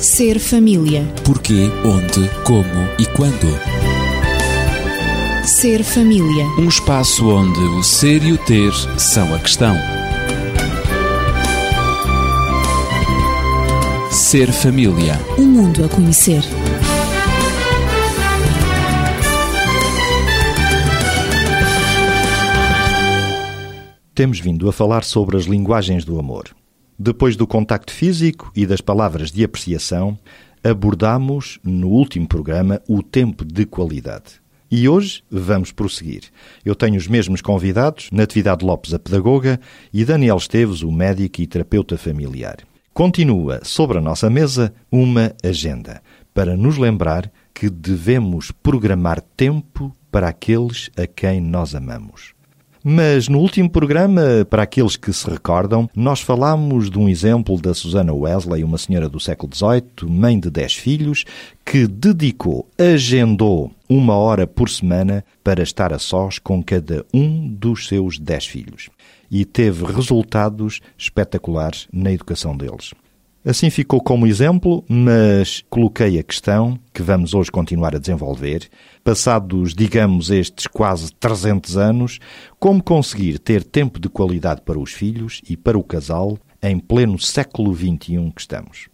Ser família. Porquê, onde, como e quando. Ser família. Um espaço onde o ser e o ter são a questão. Ser família. Um mundo a conhecer. Temos vindo a falar sobre as linguagens do amor. Depois do contacto físico e das palavras de apreciação, abordamos no último programa o tempo de qualidade. E hoje vamos prosseguir. Eu tenho os mesmos convidados, Natividade Lopes, a pedagoga, e Daniel Esteves, o médico e terapeuta familiar. Continua sobre a nossa mesa uma agenda para nos lembrar que devemos programar tempo para aqueles a quem nós amamos. Mas no último programa, para aqueles que se recordam, nós falámos de um exemplo da Susana Wesley, uma senhora do século XVIII, mãe de dez filhos, que dedicou, agendou uma hora por semana para estar a sós com cada um dos seus dez filhos. E teve resultados espetaculares na educação deles. Assim ficou como exemplo, mas coloquei a questão, que vamos hoje continuar a desenvolver, passados, digamos, estes quase 300 anos, como conseguir ter tempo de qualidade para os filhos e para o casal em pleno século XXI que estamos.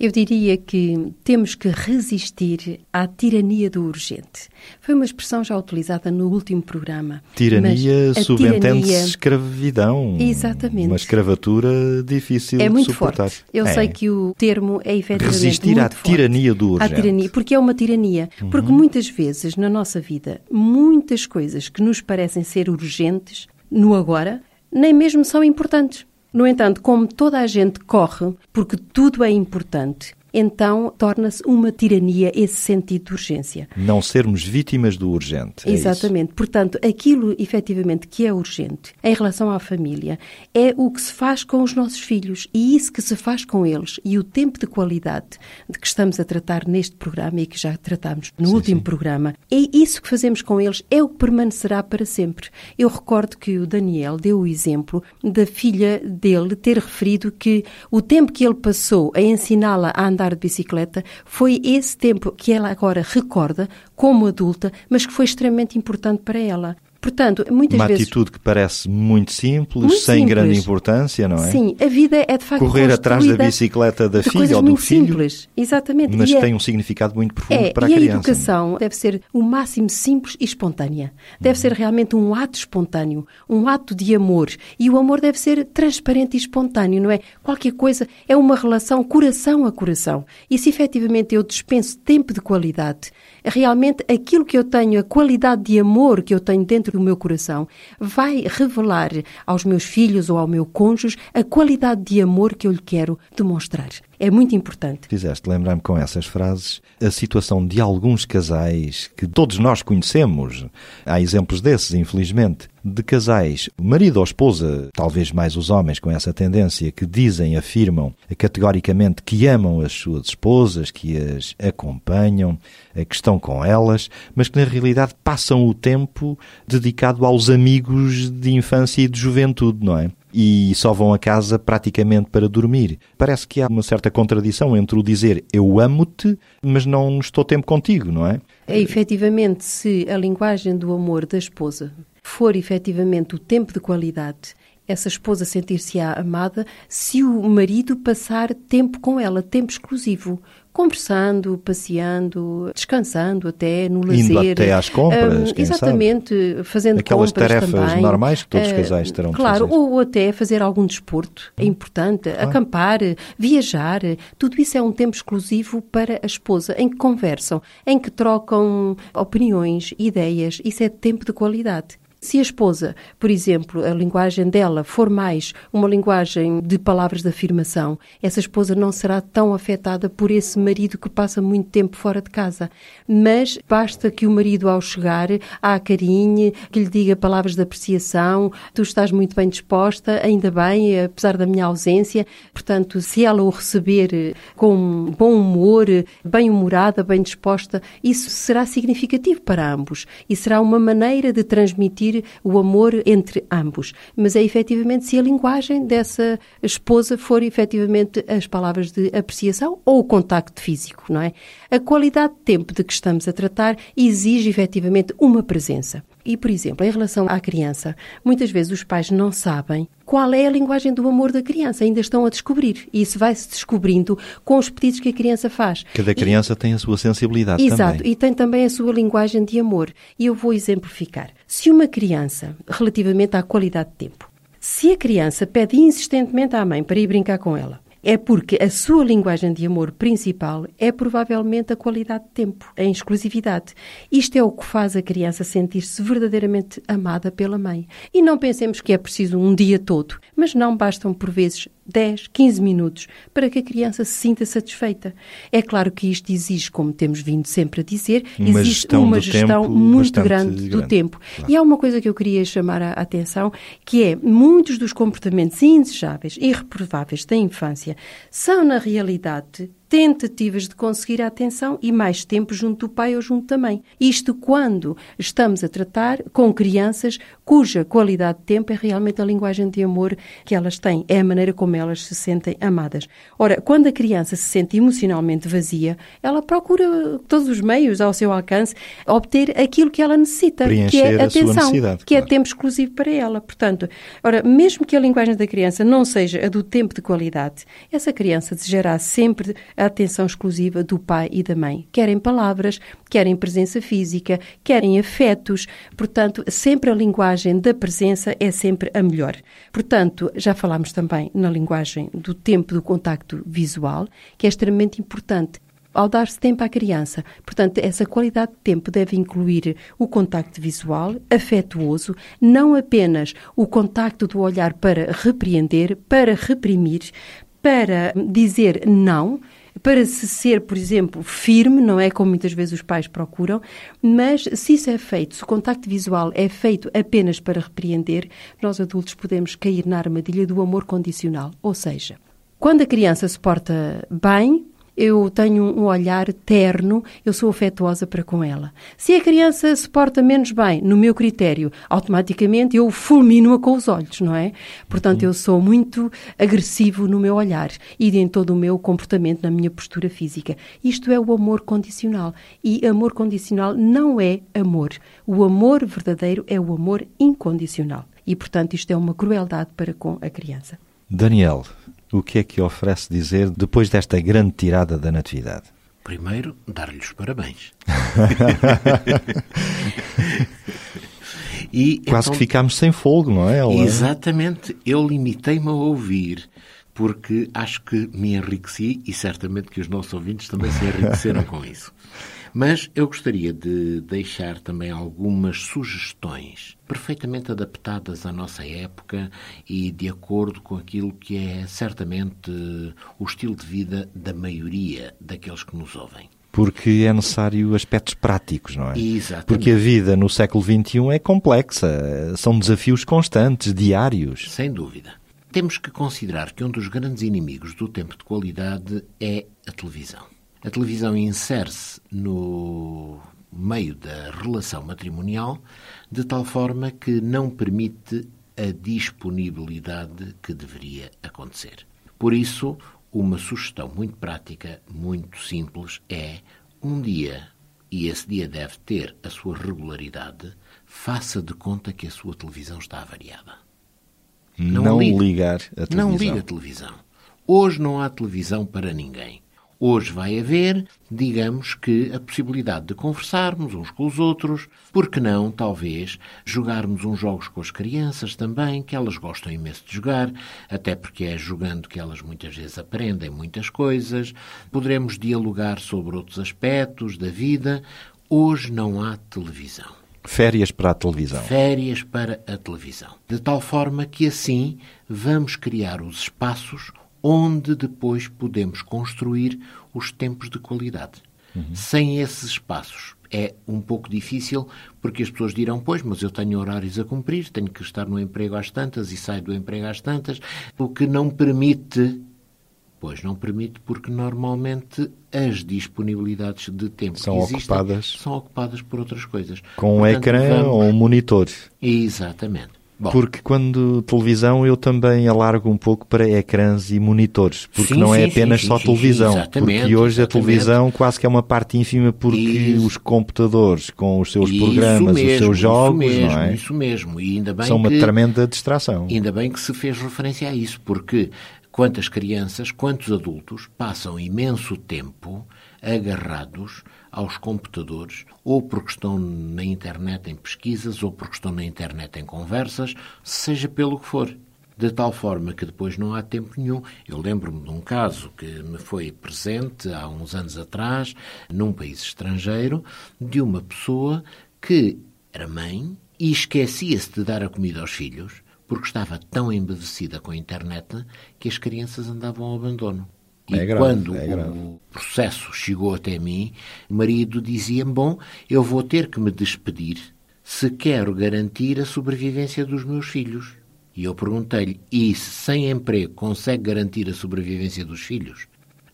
Eu diria que temos que resistir à tirania do urgente. Foi uma expressão já utilizada no último programa. Tirania subentende-se escravidão. Exatamente. Uma escravatura difícil é muito de suportar. Forte. Eu é. sei que o termo é efetivamente Resistir muito à forte. tirania do urgente. À tirania, porque é uma tirania. Uhum. Porque muitas vezes na nossa vida, muitas coisas que nos parecem ser urgentes, no agora, nem mesmo são importantes. No entanto, como toda a gente corre, porque tudo é importante, então torna-se uma tirania esse sentido de urgência. Não sermos vítimas do urgente. é Exatamente. Portanto, aquilo efetivamente que é urgente em relação à família é o que se faz com os nossos filhos e isso que se faz com eles e o tempo de qualidade de que estamos a tratar neste programa e que já tratámos no Sim, último sim. programa. É isso que fazemos com eles é o que permanecerá para sempre. Eu recordo que o Daniel deu o exemplo da filha dele ter referido que o tempo que ele passou a ensiná-la a andar de bicicleta foi esse tempo que ela agora recorda como adulta, mas que foi extremamente importante para ela. Portanto, muitas Uma vezes atitude que parece muito simples, Muito sem simples. grande importância, não é? Sim, a vida é de facto Correr atrás da bicicleta da filha ou do muito filho, simples, exatamente. mas E é- tem um significado muito profundo é, para a e a criança. educação deve ser o máximo simples e espontânea. Deve ser realmente um ato espontâneo, um ato de amor. E o amor deve ser transparente e espontâneo, não é? Qualquer coisa é uma relação coração a coração. E se efetivamente eu dispenso tempo de qualidade, realmente aquilo que eu tenho, a qualidade de amor que eu tenho dentro do meu coração, vai revelar aos meus filhos ou ao meu cônjuge a qualidade de amor que eu lhe quero demonstrar. É muito importante. Fizeste lembrar-me com essas frases a situação de alguns casais que todos nós conhecemos. Há exemplos desses, infelizmente, de casais, marido ou esposa, talvez mais os homens com essa tendência, que dizem, afirmam categoricamente que amam as suas esposas, que as acompanham, eh, que estão com elas, mas que na realidade passam o tempo dedicado aos amigos de infância e de juventude, não é? E só vão a casa praticamente para dormir. Parece que há uma certa contradição entre o dizer eu amo-te, mas não estou tempo contigo, não é? É efetivamente se a linguagem do amor da esposa for efetivamente o tempo de qualidade, essa esposa sentir-se-á amada se o marido passar tempo com ela, tempo exclusivo, conversando, passeando, descansando até no lazer. Indo até às compras, Hum, quem Exatamente, fazendo Aquelas compras tarefas também. normais que todos os Ah, casais terão de Claro, fazer. ou até fazer algum desporto, é importante, acampar, viajar, tudo isso é um tempo exclusivo para a esposa, em que conversam, em que trocam opiniões, ideias, isso é tempo de qualidade. Se a esposa, por exemplo, a linguagem dela for mais uma linguagem de palavras de afirmação, essa esposa não será tão afetada por esse marido que passa muito tempo fora de casa. Mas basta que o marido, ao chegar, a acarinhe, que lhe diga palavras de apreciação, tu estás muito bem disposta, ainda bem, apesar da minha ausência. Portanto, se ela o receber com bom humor, bem-humorada, bem disposta, isso será significativo para ambos e será uma maneira de transmitir existir o amor entre ambos, mas é efetivamente se a linguagem dessa esposa for efetivamente as palavras de apreciação ou o contacto físico, não é? A qualidade de tempo de que estamos a tratar exige efetivamente uma presença. E, por exemplo, em relação à criança, muitas vezes os pais não sabem qual é a linguagem do amor da criança, ainda estão a descobrir. E isso vai-se descobrindo com os pedidos que a criança faz. Cada criança e... tem a sua sensibilidade Exato, também. e tem também a sua linguagem de amor. E eu vou exemplificar. Se uma criança, relativamente à qualidade de tempo, se a criança pede insistentemente à mãe para ir brincar com ela, é porque a sua linguagem de amor principal é provavelmente a qualidade de tempo, a exclusividade. Isto é o que faz a criança sentir-se verdadeiramente amada pela mãe. E não pensemos que é preciso um dia todo, mas não bastam por vezes 10, 15 minutos para que a criança se sinta satisfeita. É claro que isto exige, como temos vindo sempre a dizer, uma existe gestão uma gestão muito grande, grande, do tempo. Claro. E há uma coisa que eu queria chamar a atenção, que é muitos dos comportamentos indesejáveis e reprováveis da infância são, na realidade, tentativas de conseguir a atenção e mais tempo junto do pai ou junto da mãe. Isto quando estamos a tratar com crianças cuja qualidade de tempo é realmente a linguagem de amor que elas têm, é a maneira como elas se sentem amadas. Ora, quando a criança se sente emocionalmente vazia, ela procura todos os meios ao seu alcance obter aquilo que ela necessita, Preencher que é atenção, que claro. é tempo exclusivo para ela. Portanto, ora, mesmo que a linguagem da criança não seja a do tempo de qualidade, essa criança desejará sempre a atenção exclusiva do pai e da mãe. Querem palavras, querem presença física, querem afetos. Portanto, sempre a linguagem da presença é sempre a melhor. Portanto, já falámos também na linguagem do tempo do contacto visual, que é extremamente importante ao dar-se tempo à criança. Portanto, essa qualidade de tempo deve incluir o contacto visual, afetuoso, não apenas o contacto do olhar para repreender, para reprimir, para dizer não, para se ser, por exemplo, firme, não é como muitas vezes os pais procuram, mas se isso é feito, se o contacto visual é feito apenas para repreender, nós adultos podemos cair na armadilha do amor condicional. Ou seja, quando a criança se porta bem, eu tenho um olhar terno, eu sou afetuosa para com ela. Se a criança se porta menos bem, no meu critério, automaticamente eu fulmino-a com os olhos, não é? Portanto, eu sou muito agressivo no meu olhar e em todo o meu comportamento, na minha postura física. Isto é o amor condicional. E amor condicional não é amor. O amor verdadeiro é o amor incondicional. E, portanto, isto é uma crueldade para com a criança. Daniel, o que é que oferece dizer depois desta grande tirada da Natividade? Primeiro, dar-lhe os parabéns. e, Quase então, que ficámos sem fogo, não é? Exatamente. Eu limitei-me a ouvir, porque acho que me enriqueci e certamente que os nossos ouvintes também se enriqueceram com isso. Mas eu gostaria de deixar também algumas sugestões perfeitamente adaptadas à nossa época e de acordo com aquilo que é certamente o estilo de vida da maioria daqueles que nos ouvem porque é necessário aspectos práticos, não é? Exatamente. Porque a vida no século XXI é complexa, são desafios constantes, diários. Sem dúvida. Temos que considerar que um dos grandes inimigos do tempo de qualidade é a televisão. A televisão insere-se no meio da relação matrimonial de tal forma que não permite a disponibilidade que deveria acontecer. Por isso, uma sugestão muito prática, muito simples, é um dia, e esse dia deve ter a sua regularidade, faça de conta que a sua televisão está avariada. Não, não ligar a televisão. Não liga a televisão. Hoje não há televisão para ninguém. Hoje vai haver, digamos que, a possibilidade de conversarmos uns com os outros, porque não, talvez, jogarmos uns jogos com as crianças também, que elas gostam imenso de jogar, até porque é jogando que elas muitas vezes aprendem muitas coisas. Poderemos dialogar sobre outros aspectos da vida. Hoje não há televisão. Férias para a televisão. Férias para a televisão. De tal forma que assim vamos criar os espaços onde depois podemos construir os tempos de qualidade. Uhum. Sem esses espaços é um pouco difícil, porque as pessoas dirão, pois, mas eu tenho horários a cumprir, tenho que estar no emprego às tantas e saio do emprego às tantas, o que não permite Pois não permite, porque normalmente as disponibilidades de tempo São que existem ocupadas. são ocupadas por outras coisas. Com um Portanto, ecrã vamos- ou um monitor. Exatamente. Bom, Porque quando televisão eu também alargo um pouco para ecrãs e monitores, porque Sim, não é sim, apenas sim, só televisão. porque hoje a exatamente. televisão quase que é uma parte ínfima porque Isso. os computadores com os seus isso programas, mesmo, os seus jogos, isso mesmo, não é? Isso mesmo. E ainda bem São uma que... tremenda distração. Ainda bem que se fez referência a isso, porque quantas crianças, quantos adultos passam imenso tempo agarrados aos computadores, ou porque estão na internet em pesquisas, ou porque estão na internet em conversas, seja pelo que for. De tal forma que depois não há tempo nenhum. Eu lembro-me de um caso que me foi presente há uns anos atrás, num país estrangeiro, de uma pessoa que era mãe e esquecia-se de dar a comida aos filhos porque estava tão embevecida com a internet que as crianças andavam ao abandono. E É grave, quando é o processo chegou até mim, o marido dizia-me: Bom, eu vou ter que me despedir se quero garantir a sobrevivência dos meus filhos. E eu perguntei-lhe: E se sem emprego consegue garantir a sobrevivência dos filhos?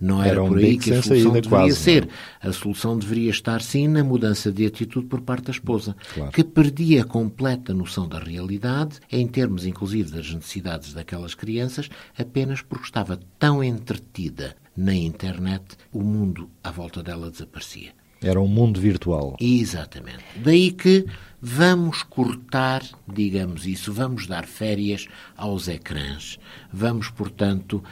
Não era, Era um por aí que a solução saída, deveria quase, ser. não é? A solução deveria estar, sim, na mudança de atitude por parte da esposa, Claro. que perdia a completa noção da realidade, em termos inclusive das necessidades daquelas crianças, apenas porque estava tão entretida na internet, o mundo à volta dela desaparecia. Era um mundo virtual. Exatamente. Daí que vamos cortar, digamos isso, vamos dar férias aos ecrãs. Vamos, portanto,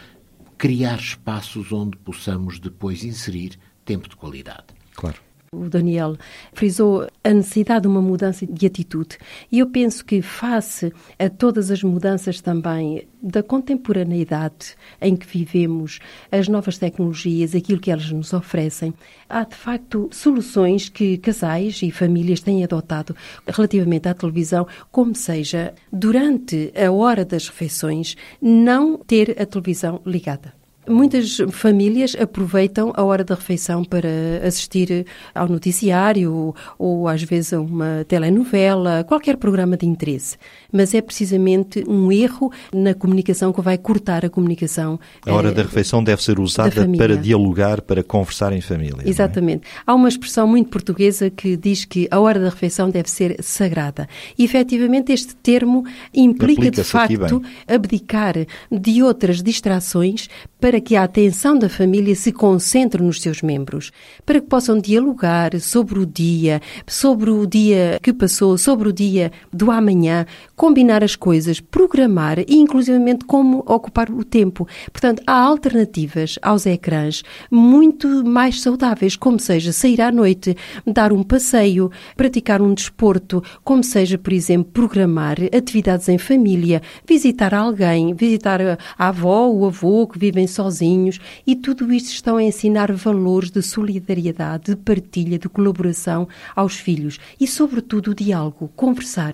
criar espaços onde possamos depois inserir tempo de qualidade. Claro. O Daniel frisou a necessidade de uma mudança de atitude. E eu penso que, face a todas as mudanças também da contemporaneidade em que vivemos, as novas tecnologias, aquilo que elas nos oferecem, há de facto soluções que casais e famílias têm adotado relativamente à televisão, como seja, durante a hora das refeições, não ter a televisão ligada. Muitas famílias aproveitam a hora da refeição para assistir ao noticiário ou às vezes a uma telenovela, qualquer programa de interesse. Mas é precisamente um erro na comunicação que vai cortar a comunicação. A hora eh, da refeição deve ser usada para dialogar, para conversar em família. é? Exatamente. Há uma expressão muito portuguesa que diz que a hora da refeição deve ser sagrada. E, efetivamente, este termo implica, de facto, abdicar de outras distrações para que a atenção da família se concentre nos seus membros, para que possam dialogar sobre o dia, sobre o dia que passou, sobre o dia do amanhã, combinar as coisas, programar e, inclusivamente, como ocupar o tempo. Portanto, há alternativas aos ecrãs muito mais saudáveis, como seja sair à noite, dar um passeio, praticar um desporto, como seja, por exemplo, programar atividades em família, visitar alguém, visitar a avó, o avô que vivem sozinhos e tudo isto estão a ensinar valores de solidariedade, de partilha, de colaboração aos filhos e, sobretudo, o diálogo, conversar.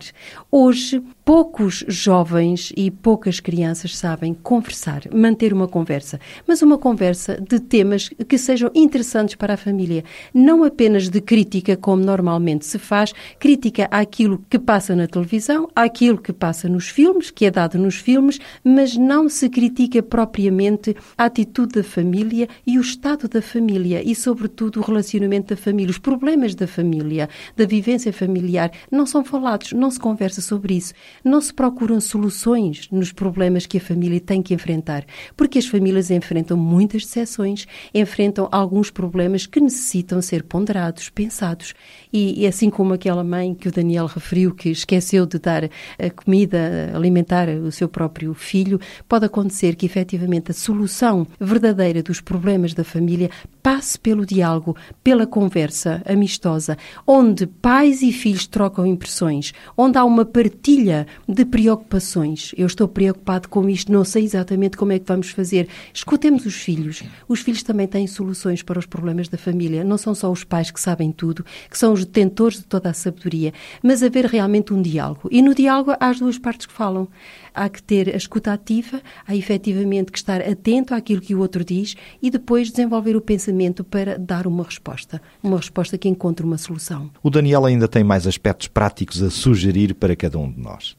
Hoje, poucos jovens e poucas crianças sabem conversar, manter uma conversa, mas uma conversa de temas que sejam interessantes para a família, não apenas de crítica, como normalmente se faz, crítica àquilo que passa na televisão, àquilo que passa nos filmes, que é dado nos filmes, mas não se critica propriamente a atitude da família e o estado da família e, sobretudo, o relacionamento da família, os problemas da família, da vivência familiar, não são falados, não se conversa sobre isso, não se procuram soluções nos problemas que a família tem que enfrentar, porque as famílias enfrentam muitas decepções, enfrentam alguns problemas que necessitam ser ponderados, pensados. E, e assim como aquela mãe que o Daniel referiu, que esqueceu de dar a comida, alimentar o seu próprio filho, pode acontecer que efetivamente a solução verdadeira dos problemas da família passe pelo diálogo, pela conversa amistosa, onde pais e filhos trocam impressões, onde há uma partilha de preocupações. Eu estou preocupado com isto, não sei exatamente como é que vamos fazer. Escutemos os filhos. Os filhos também têm soluções para os problemas da família. Não são só os pais que sabem tudo, que são os detentores de toda a sabedoria, mas haver realmente um diálogo. E no diálogo há as duas partes que falam. Há que ter a escuta ativa, há efetivamente que estar atento àquilo que o outro diz e depois desenvolver o pensamento para dar uma resposta. Uma resposta que encontre uma solução. O Daniel ainda tem mais aspectos práticos a sugerir para cada um de nós.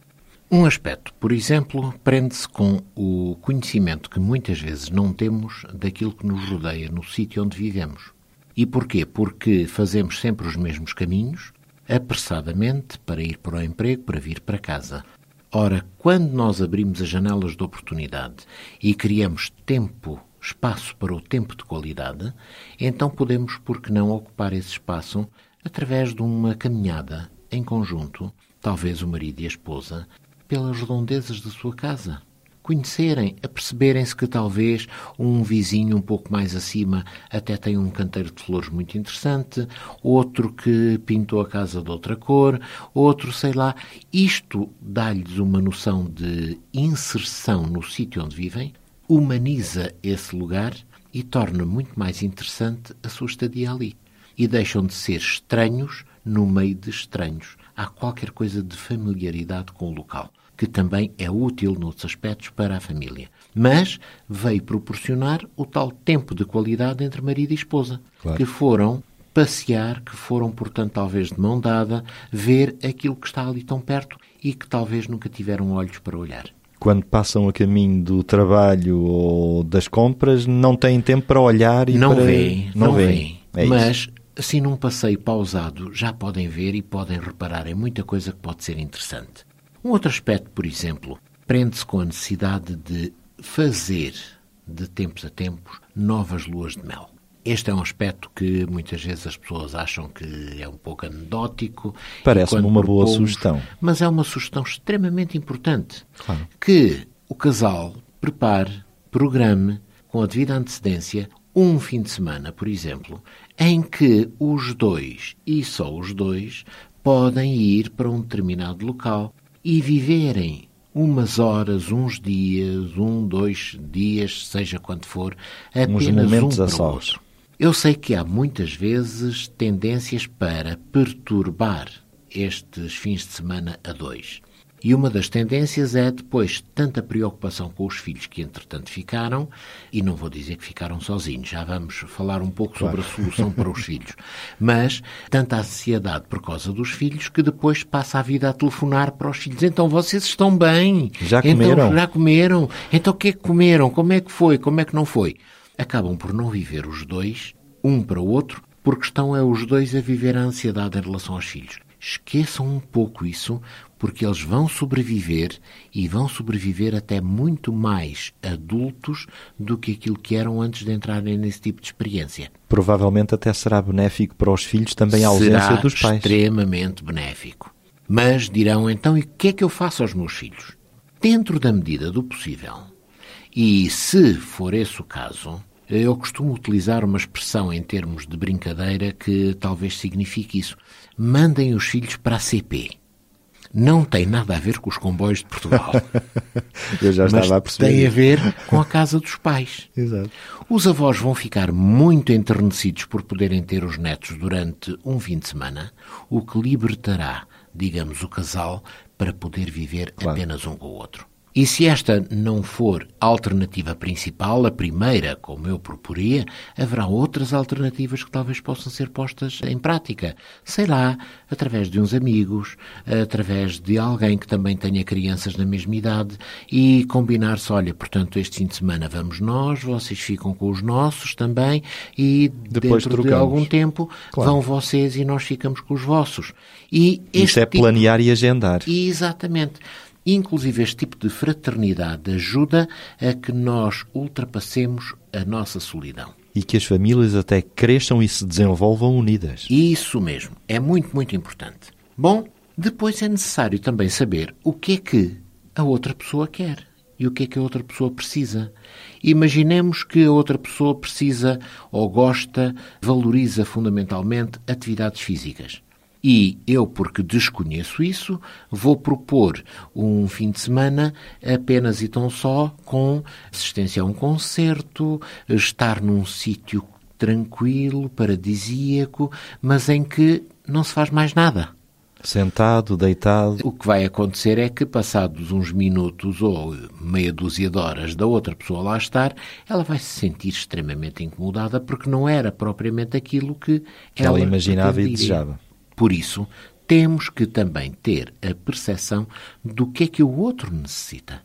Um aspecto, por exemplo, prende-se com o conhecimento que muitas vezes não temos daquilo que nos rodeia no sítio onde vivemos. E porquê? Porque fazemos sempre os mesmos caminhos, apressadamente, para ir para o emprego, para vir para casa. Ora, quando nós abrimos as janelas de oportunidade e criamos tempo, espaço para o tempo de qualidade, então podemos, por que não, ocupar esse espaço através de uma caminhada em conjunto, talvez o marido e a esposa, pelas redondezas da sua casa. Conhecerem, aperceberem-se que talvez um vizinho um pouco mais acima até tem um canteiro de flores muito interessante, outro que pintou a casa de outra cor, outro, sei lá. Isto dá-lhes uma noção de inserção no sítio onde vivem, humaniza esse lugar e torna muito mais interessante a sua estadia ali. E deixam de ser estranhos no meio de estranhos. Há qualquer coisa de familiaridade com o local que também é útil noutros aspectos para a família. Mas veio proporcionar o tal tempo de qualidade entre marido e esposa, claro. que foram passear, que foram, portanto, talvez de mão dada, ver aquilo que está ali tão perto e que talvez nunca tiveram olhos para olhar. Quando passam a caminho do trabalho ou das compras, não têm tempo para olhar e não para... Veem, não, não veem. É Mas, assim, num passeio pausado, já podem ver e podem reparar em muita coisa que pode ser interessante. Um outro aspecto, por exemplo, prende-se com a necessidade de fazer, de tempos a tempos, novas luas de mel. Este é um aspecto que muitas vezes as pessoas acham que é um pouco anedótico. Parece-me uma boa sugestão. Mas é uma sugestão extremamente importante. Claro. Que o casal prepare, programe, com a devida antecedência, um fim de semana, por exemplo, em que os dois, e só os dois, podem ir para um determinado local e viverem umas horas, uns dias, um, dois dias, seja quanto for, apenas um para o outro. Eu sei que há muitas vezes tendências para perturbar estes fins de semana a dois. E uma das tendências é depois tanta preocupação com os filhos que entretanto ficaram, e não vou dizer que ficaram sozinhos, já vamos falar um pouco claro. sobre a solução para os filhos, mas tanta ansiedade por causa dos filhos que depois passa a vida a telefonar para os filhos. Então vocês estão bem? Já então, comeram? Já comeram? Então o que é que comeram? Como é que foi? Como é que não foi? Acabam por não viver os dois, um para o outro, porque estão é os dois a viver a ansiedade em relação aos filhos. Esqueçam um pouco isso, porque eles vão sobreviver e vão sobreviver até muito mais adultos do que aquilo que eram antes de entrarem nesse tipo de experiência. Provavelmente até será benéfico para os filhos também a ausência será dos pais. extremamente benéfico. Mas dirão então, e o que é que eu faço aos meus filhos? Dentro da medida do possível. E se for esse o caso, eu costumo utilizar uma expressão em termos de brincadeira que talvez signifique isso. Mandem os filhos para a CP não tem nada a ver com os comboios de Portugal. Eu já estava a perceber. Tem a ver com a casa dos pais. Exato. Os avós vão ficar muito enternecidos por poderem ter os netos durante um fim de semana, o que libertará, digamos, o casal para poder viver claro. apenas um com o outro. E se esta não for a alternativa principal, a primeira, como eu proporia, haverá outras alternativas que talvez possam ser postas em prática. Sei lá, através de uns amigos, através de alguém que também tenha crianças na mesma idade e combinar-se, olha, portanto, este fim de semana vamos nós, vocês ficam com os nossos também e Depois dentro trocamos. de algum tempo claro. vão vocês e nós ficamos com os vossos. E Isso é tipo... planear e agendar. Exatamente. Inclusive, este tipo de fraternidade ajuda a que nós ultrapassemos a nossa solidão. E que as famílias até cresçam e se desenvolvam unidas. Isso mesmo. É muito, muito importante. Bom, depois é necessário também saber o que é que a outra pessoa quer e o que é que a outra pessoa precisa. Imaginemos que a outra pessoa precisa ou gosta, valoriza fundamentalmente atividades físicas. E eu, porque desconheço isso, vou propor um fim de semana apenas e tão só com assistência a um concerto, estar num sítio tranquilo, paradisíaco, mas em que não se faz mais nada. Sentado, deitado. O que vai acontecer é que, passados uns minutos ou meia dúzia de horas da outra pessoa lá estar, ela vai se sentir extremamente incomodada porque não era propriamente aquilo que ela, ela imaginava e desejava. Por isso, temos que também ter a percepção do que é que o outro necessita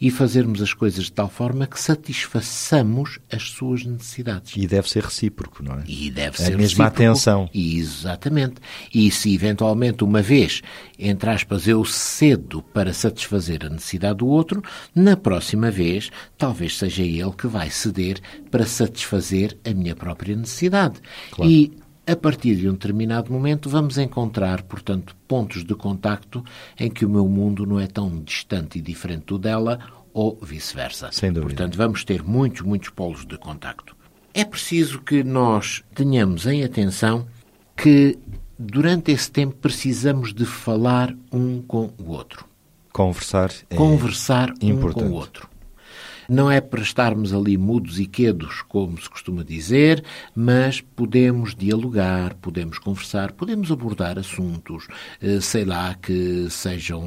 e fazermos as coisas de tal forma que satisfaçamos as suas necessidades. E deve ser recíproco, não é? E deve a ser mesma recíproco. atenção. Exatamente. E se eventualmente uma vez, entre aspas, eu cedo para satisfazer a necessidade do outro, na próxima vez talvez seja ele que vai ceder para satisfazer a minha própria necessidade. Claro. E a partir de um determinado momento, vamos encontrar, portanto, pontos de contacto em que o meu mundo não é tão distante e diferente do dela, ou vice-versa. Sem dúvida. Portanto, vamos ter muitos, muitos polos de contacto. É preciso que nós tenhamos em atenção que, durante esse tempo, precisamos de falar um com o outro. Conversar é Conversar um importante. com o outro. Não é para estarmos ali mudos e quedos, como se costuma dizer, mas podemos dialogar, podemos conversar, podemos abordar assuntos, eh, sei lá, que sejam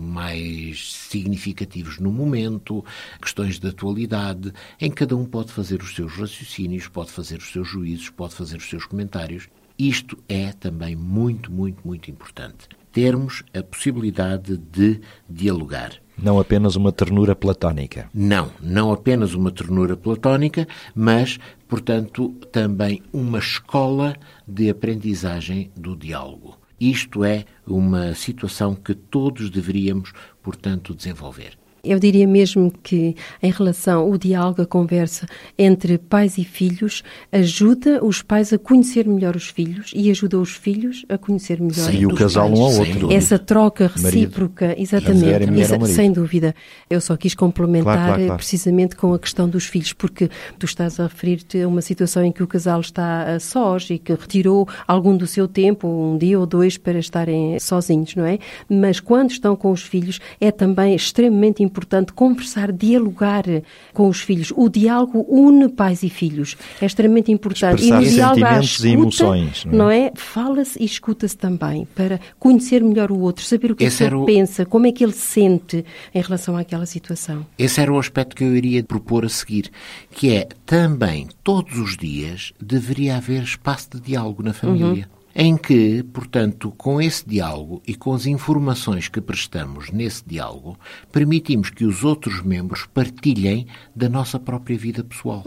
mais significativos no momento, questões de atualidade, em que cada um pode fazer os seus raciocínios, pode fazer os seus juízos, pode fazer os seus comentários. Isto é também muito, muito, muito importante. Termos a possibilidade de dialogar. não apenas uma ternura platónica. Não, não apenas uma ternura platónica, mas, portanto, também uma escola de aprendizagem do diálogo. Isto é uma situação que todos deveríamos, portanto, desenvolver. Eu diria mesmo que, em relação ao diálogo, a conversa entre pais e filhos, ajuda os pais a conhecer melhor os filhos e ajuda os filhos a conhecer melhor Sem E o os casal pais. um ao outro. Essa troca Marido. recíproca, a exatamente, marido. sem dúvida. Eu só quis complementar Claro, claro, claro. precisamente com a questão dos filhos, porque tu estás a referir-te a uma situação em que o casal está a sós e que retirou algum do seu tempo, um dia ou dois, para estarem sozinhos, não é? Mas quando estão com os filhos, é também extremamente importante conversar, dialogar com os filhos. O diálogo une pais e filhos. É extremamente importante. Expressar e no diálogo à sentimentos e escuta, emoções, não é? não é? Fala-se e escuta-se também para conhecer melhor o outro, saber o que, é Esse ele o- pensa, como é que ele sente em relação àquela situação. Esse era o aspecto que eu iria propor a seguir, que é também todos os dias deveria haver espaço de diálogo na família. Em que, portanto, com esse diálogo e com as informações que prestamos nesse diálogo, permitimos que os outros membros partilhem da nossa própria vida pessoal.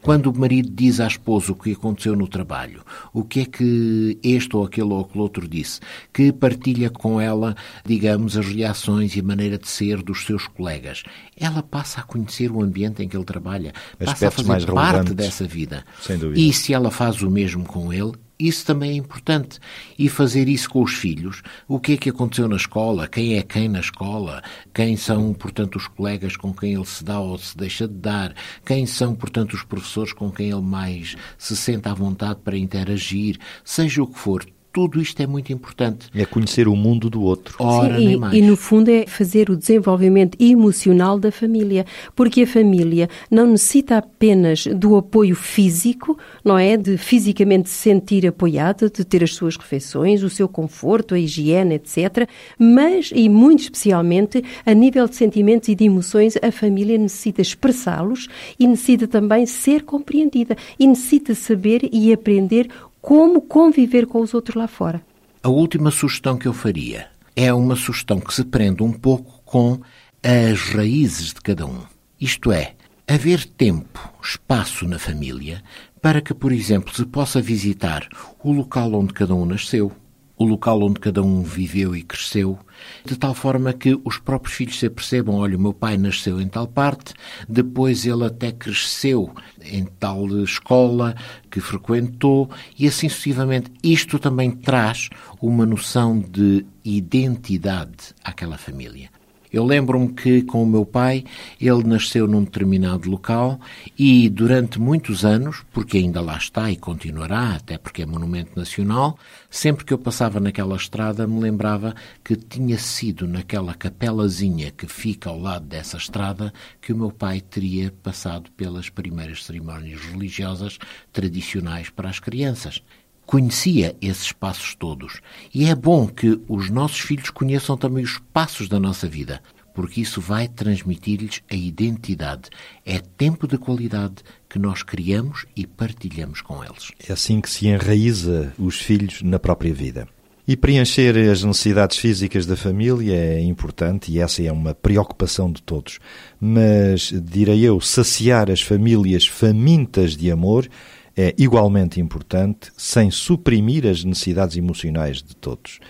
Quando o marido diz à esposa o que aconteceu no trabalho, o que é que este ou aquele ou aquele outro disse, que partilha com ela, digamos, as reações e a maneira de ser dos seus colegas, ela passa a conhecer o ambiente em que ele trabalha, passa a Aspectos fazer parte dessa vida. Sem dúvida. E se ela faz o mesmo com ele, isso também é importante. E fazer isso com os filhos. O que é que aconteceu na escola? Quem é quem na escola? Quem são, portanto, os colegas com quem ele se dá ou se deixa de dar? Quem são, portanto, os professores com quem ele mais se sente à vontade para interagir? Seja o que for, tudo isto é muito importante. É conhecer o mundo do outro. Ora, Sim, nem e, mais. e no fundo é fazer o desenvolvimento emocional da família, porque a família não necessita apenas do apoio físico, não é? De fisicamente se sentir apoiada, de ter as suas refeições, o seu conforto, a higiene, etc. Mas, e muito especialmente, a nível de sentimentos e de emoções, a família necessita expressá-los e necessita também ser compreendida e necessita saber e aprender como conviver com os outros lá fora. A última sugestão que eu faria é uma sugestão que se prende um pouco com as raízes de cada um. Isto é, haver tempo, espaço na família para que, por exemplo, se possa visitar o local onde cada um nasceu, o local onde cada um viveu e cresceu, de tal forma que os próprios filhos se apercebam, olha, o meu pai nasceu em tal parte, depois ele até cresceu em tal escola que frequentou e assim sucessivamente. Isto também traz uma noção de identidade àquela família. Eu lembro-me que com o meu pai, ele nasceu num determinado local e durante muitos anos, porque ainda lá está e continuará, até porque é monumento nacional, sempre que eu passava naquela estrada me lembrava que tinha sido naquela capelazinha que fica ao lado dessa estrada que o meu pai teria passado pelas primeiras cerimónias religiosas tradicionais para as crianças conhecia esses passos todos. E é bom que os nossos filhos conheçam também os passos da nossa vida, porque isso vai transmitir-lhes a identidade. É tempo de qualidade que nós criamos e partilhamos com eles. É assim que se enraiza os filhos na própria vida. E preencher as necessidades físicas da família é importante e essa é uma preocupação de todos. Mas, direi eu, saciar as famílias famintas de amor é igualmente importante, sem suprimir as necessidades emocionais de todos.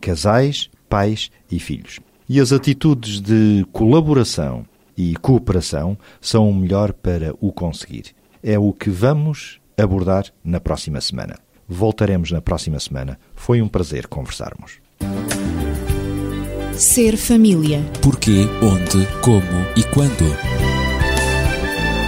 Casais, pais e filhos. E as atitudes de colaboração e cooperação são o melhor para o conseguir. É o que vamos abordar na próxima semana. Voltaremos na próxima semana. Foi um prazer conversarmos. Ser família. Porquê, onde, como e quando.